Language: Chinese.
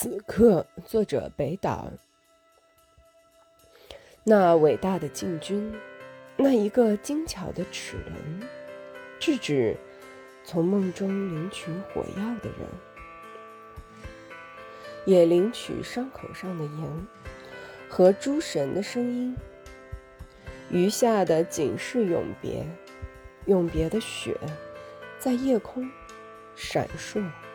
此刻作者北岛。那伟大的禁军那一个精巧的齿轮制止从梦中领取火药的人也领取伤口上的盐和诸神的声音余下的仅是永别永别的雪在夜空闪烁。